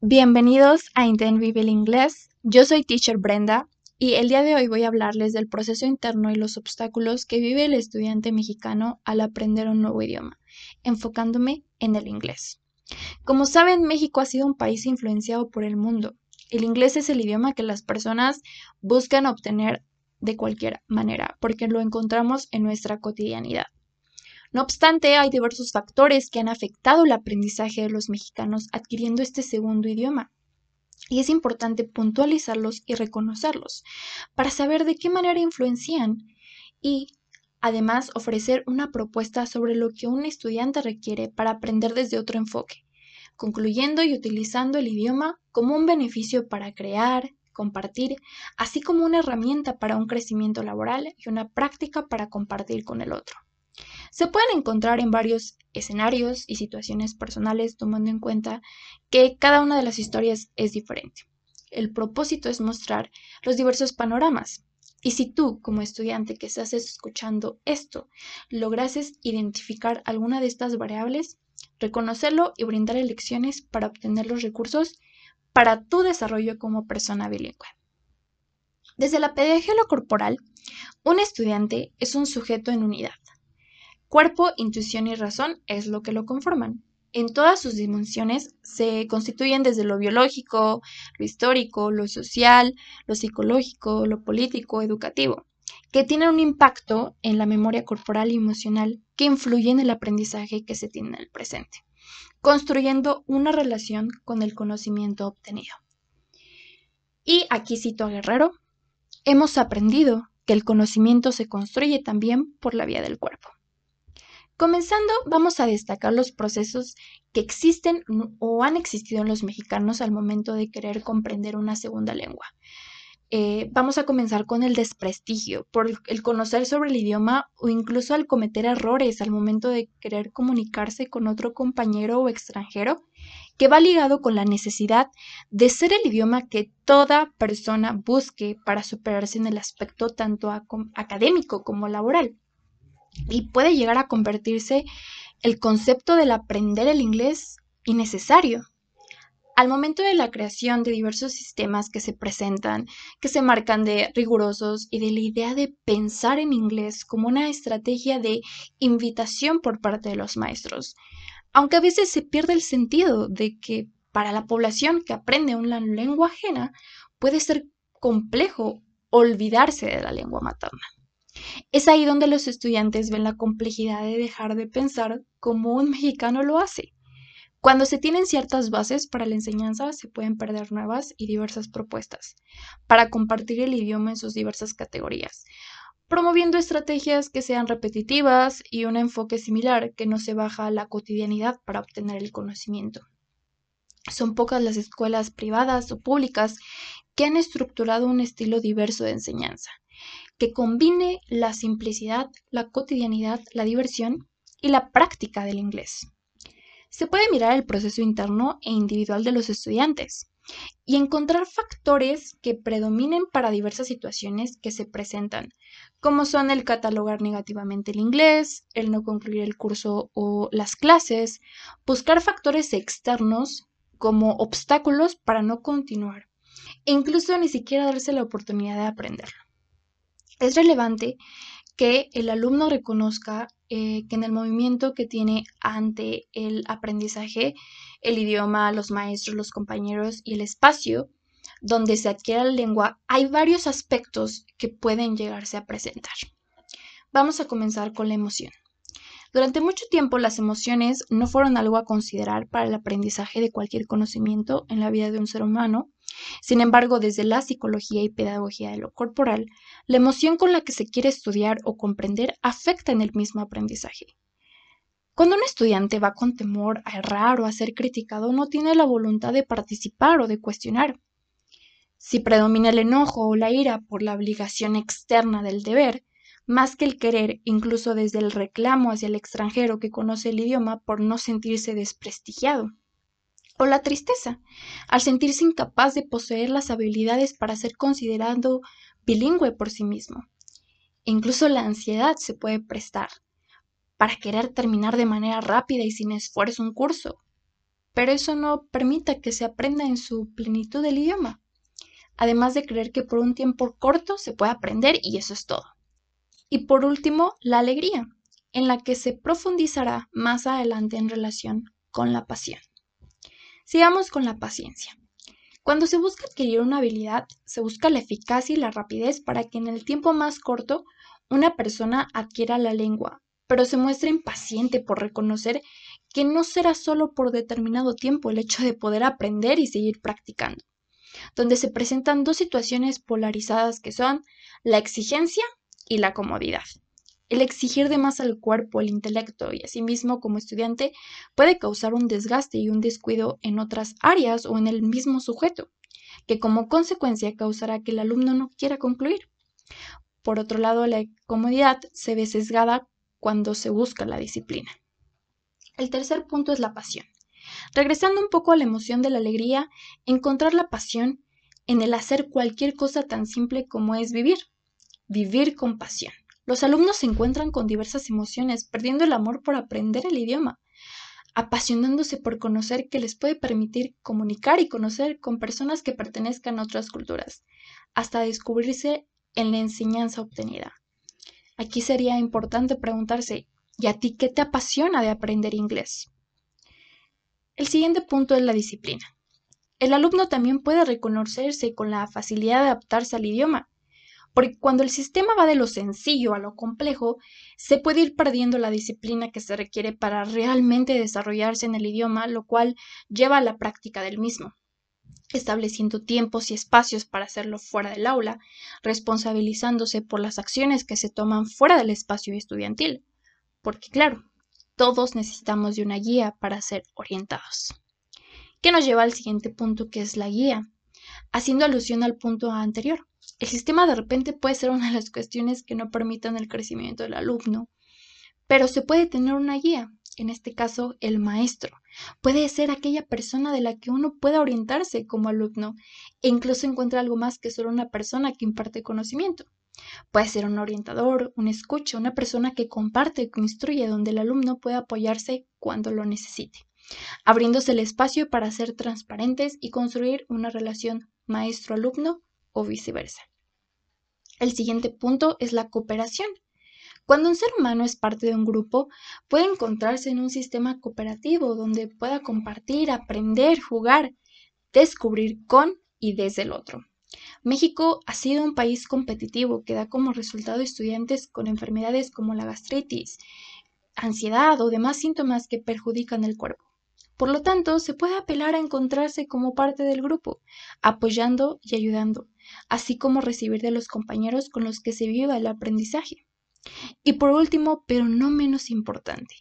Bienvenidos a Intent Vive el Inglés. Yo soy Teacher Brenda y el día de hoy voy a hablarles del proceso interno y los obstáculos que vive el estudiante mexicano al aprender un nuevo idioma, enfocándome en el inglés. Como saben, México ha sido un país influenciado por el mundo. El inglés es el idioma que las personas buscan obtener de cualquier manera, porque lo encontramos en nuestra cotidianidad. No obstante, hay diversos factores que han afectado el aprendizaje de los mexicanos adquiriendo este segundo idioma. Y es importante puntualizarlos y reconocerlos para saber de qué manera influencian y además ofrecer una propuesta sobre lo que un estudiante requiere para aprender desde otro enfoque, concluyendo y utilizando el idioma como un beneficio para crear, compartir, así como una herramienta para un crecimiento laboral y una práctica para compartir con el otro. Se pueden encontrar en varios escenarios y situaciones personales tomando en cuenta que cada una de las historias es diferente. El propósito es mostrar los diversos panoramas. Y si tú, como estudiante que estás escuchando esto, lograses identificar alguna de estas variables, reconocerlo y brindar elecciones para obtener los recursos para tu desarrollo como persona bilingüe. Desde la pedagogía corporal, un estudiante es un sujeto en unidad, Cuerpo, intuición y razón es lo que lo conforman. En todas sus dimensiones se constituyen desde lo biológico, lo histórico, lo social, lo psicológico, lo político, educativo, que tienen un impacto en la memoria corporal y emocional que influye en el aprendizaje que se tiene en el presente, construyendo una relación con el conocimiento obtenido. Y aquí cito a Guerrero, hemos aprendido que el conocimiento se construye también por la vía del cuerpo. Comenzando, vamos a destacar los procesos que existen o han existido en los mexicanos al momento de querer comprender una segunda lengua. Eh, vamos a comenzar con el desprestigio, por el conocer sobre el idioma o incluso al cometer errores al momento de querer comunicarse con otro compañero o extranjero, que va ligado con la necesidad de ser el idioma que toda persona busque para superarse en el aspecto tanto académico como laboral y puede llegar a convertirse el concepto del aprender el inglés innecesario. Al momento de la creación de diversos sistemas que se presentan, que se marcan de rigurosos y de la idea de pensar en inglés como una estrategia de invitación por parte de los maestros, aunque a veces se pierde el sentido de que para la población que aprende una lengua ajena puede ser complejo olvidarse de la lengua materna. Es ahí donde los estudiantes ven la complejidad de dejar de pensar como un mexicano lo hace. Cuando se tienen ciertas bases para la enseñanza, se pueden perder nuevas y diversas propuestas para compartir el idioma en sus diversas categorías, promoviendo estrategias que sean repetitivas y un enfoque similar que no se baja a la cotidianidad para obtener el conocimiento. Son pocas las escuelas privadas o públicas que han estructurado un estilo diverso de enseñanza que combine la simplicidad, la cotidianidad, la diversión y la práctica del inglés. Se puede mirar el proceso interno e individual de los estudiantes y encontrar factores que predominen para diversas situaciones que se presentan, como son el catalogar negativamente el inglés, el no concluir el curso o las clases, buscar factores externos como obstáculos para no continuar e incluso ni siquiera darse la oportunidad de aprenderlo. Es relevante que el alumno reconozca eh, que en el movimiento que tiene ante el aprendizaje, el idioma, los maestros, los compañeros y el espacio donde se adquiere la lengua, hay varios aspectos que pueden llegarse a presentar. Vamos a comenzar con la emoción. Durante mucho tiempo las emociones no fueron algo a considerar para el aprendizaje de cualquier conocimiento en la vida de un ser humano sin embargo, desde la psicología y pedagogía de lo corporal, la emoción con la que se quiere estudiar o comprender afecta en el mismo aprendizaje. Cuando un estudiante va con temor a errar o a ser criticado, no tiene la voluntad de participar o de cuestionar. Si predomina el enojo o la ira por la obligación externa del deber, más que el querer, incluso desde el reclamo hacia el extranjero que conoce el idioma por no sentirse desprestigiado o la tristeza, al sentirse incapaz de poseer las habilidades para ser considerado bilingüe por sí mismo. E incluso la ansiedad se puede prestar para querer terminar de manera rápida y sin esfuerzo un curso, pero eso no permite que se aprenda en su plenitud el idioma. Además de creer que por un tiempo corto se puede aprender y eso es todo. Y por último, la alegría, en la que se profundizará más adelante en relación con la pasión. Sigamos con la paciencia. Cuando se busca adquirir una habilidad, se busca la eficacia y la rapidez para que en el tiempo más corto una persona adquiera la lengua, pero se muestra impaciente por reconocer que no será solo por determinado tiempo el hecho de poder aprender y seguir practicando, donde se presentan dos situaciones polarizadas que son la exigencia y la comodidad. El exigir de más al cuerpo, el intelecto y asimismo como estudiante puede causar un desgaste y un descuido en otras áreas o en el mismo sujeto, que como consecuencia causará que el alumno no quiera concluir. Por otro lado, la comodidad se ve sesgada cuando se busca la disciplina. El tercer punto es la pasión. Regresando un poco a la emoción de la alegría, encontrar la pasión en el hacer cualquier cosa tan simple como es vivir. Vivir con pasión. Los alumnos se encuentran con diversas emociones, perdiendo el amor por aprender el idioma, apasionándose por conocer que les puede permitir comunicar y conocer con personas que pertenezcan a otras culturas, hasta descubrirse en la enseñanza obtenida. Aquí sería importante preguntarse, ¿y a ti qué te apasiona de aprender inglés? El siguiente punto es la disciplina. El alumno también puede reconocerse con la facilidad de adaptarse al idioma, porque cuando el sistema va de lo sencillo a lo complejo, se puede ir perdiendo la disciplina que se requiere para realmente desarrollarse en el idioma, lo cual lleva a la práctica del mismo estableciendo tiempos y espacios para hacerlo fuera del aula, responsabilizándose por las acciones que se toman fuera del espacio estudiantil, porque claro, todos necesitamos de una guía para ser orientados. ¿Qué nos lleva al siguiente punto que es la guía? Haciendo alusión al punto anterior, el sistema de repente puede ser una de las cuestiones que no permitan el crecimiento del alumno, pero se puede tener una guía, en este caso el maestro. Puede ser aquella persona de la que uno pueda orientarse como alumno e incluso encuentra algo más que solo una persona que imparte conocimiento. Puede ser un orientador, un escucha, una persona que comparte, que instruye, donde el alumno pueda apoyarse cuando lo necesite, abriéndose el espacio para ser transparentes y construir una relación maestro-alumno o viceversa. El siguiente punto es la cooperación. Cuando un ser humano es parte de un grupo, puede encontrarse en un sistema cooperativo donde pueda compartir, aprender, jugar, descubrir con y desde el otro. México ha sido un país competitivo que da como resultado estudiantes con enfermedades como la gastritis, ansiedad o demás síntomas que perjudican el cuerpo. Por lo tanto, se puede apelar a encontrarse como parte del grupo, apoyando y ayudando, así como recibir de los compañeros con los que se viva el aprendizaje. Y por último, pero no menos importante,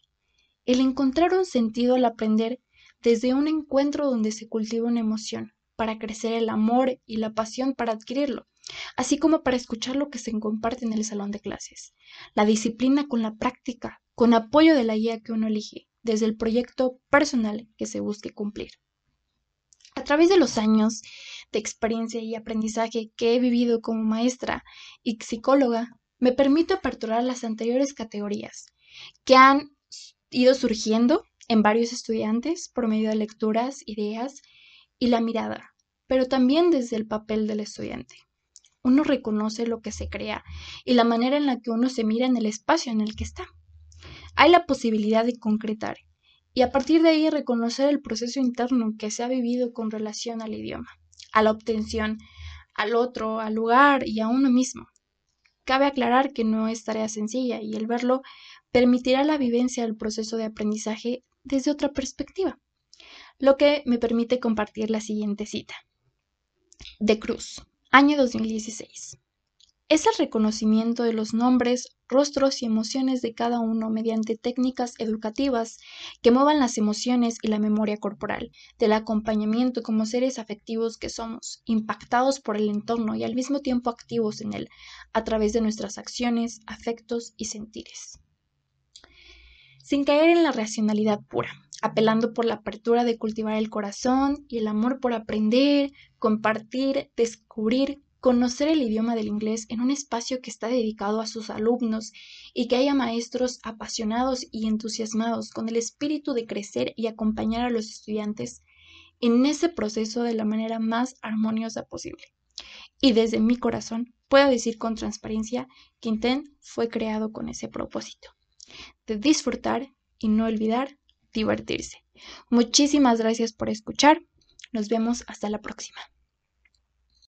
el encontrar un sentido al aprender desde un encuentro donde se cultiva una emoción, para crecer el amor y la pasión para adquirirlo, así como para escuchar lo que se comparte en el salón de clases. La disciplina con la práctica, con apoyo de la guía que uno elige, desde el proyecto personal que se busque cumplir. A través de los años de experiencia y aprendizaje que he vivido como maestra y psicóloga, me permito aperturar las anteriores categorías que han ido surgiendo en varios estudiantes por medio de lecturas, ideas y la mirada, pero también desde el papel del estudiante. Uno reconoce lo que se crea y la manera en la que uno se mira en el espacio en el que está hay la posibilidad de concretar y a partir de ahí reconocer el proceso interno que se ha vivido con relación al idioma, a la obtención, al otro, al lugar y a uno mismo. Cabe aclarar que no es tarea sencilla y el verlo permitirá la vivencia del proceso de aprendizaje desde otra perspectiva, lo que me permite compartir la siguiente cita. De Cruz, año 2016 es el reconocimiento de los nombres, rostros y emociones de cada uno mediante técnicas educativas que muevan las emociones y la memoria corporal, del acompañamiento como seres afectivos que somos, impactados por el entorno y al mismo tiempo activos en él, a través de nuestras acciones, afectos y sentires. Sin caer en la racionalidad pura, apelando por la apertura de cultivar el corazón y el amor por aprender, compartir, descubrir, conocer el idioma del inglés en un espacio que está dedicado a sus alumnos y que haya maestros apasionados y entusiasmados con el espíritu de crecer y acompañar a los estudiantes en ese proceso de la manera más armoniosa posible. Y desde mi corazón puedo decir con transparencia que Intent fue creado con ese propósito, de disfrutar y no olvidar divertirse. Muchísimas gracias por escuchar. Nos vemos hasta la próxima.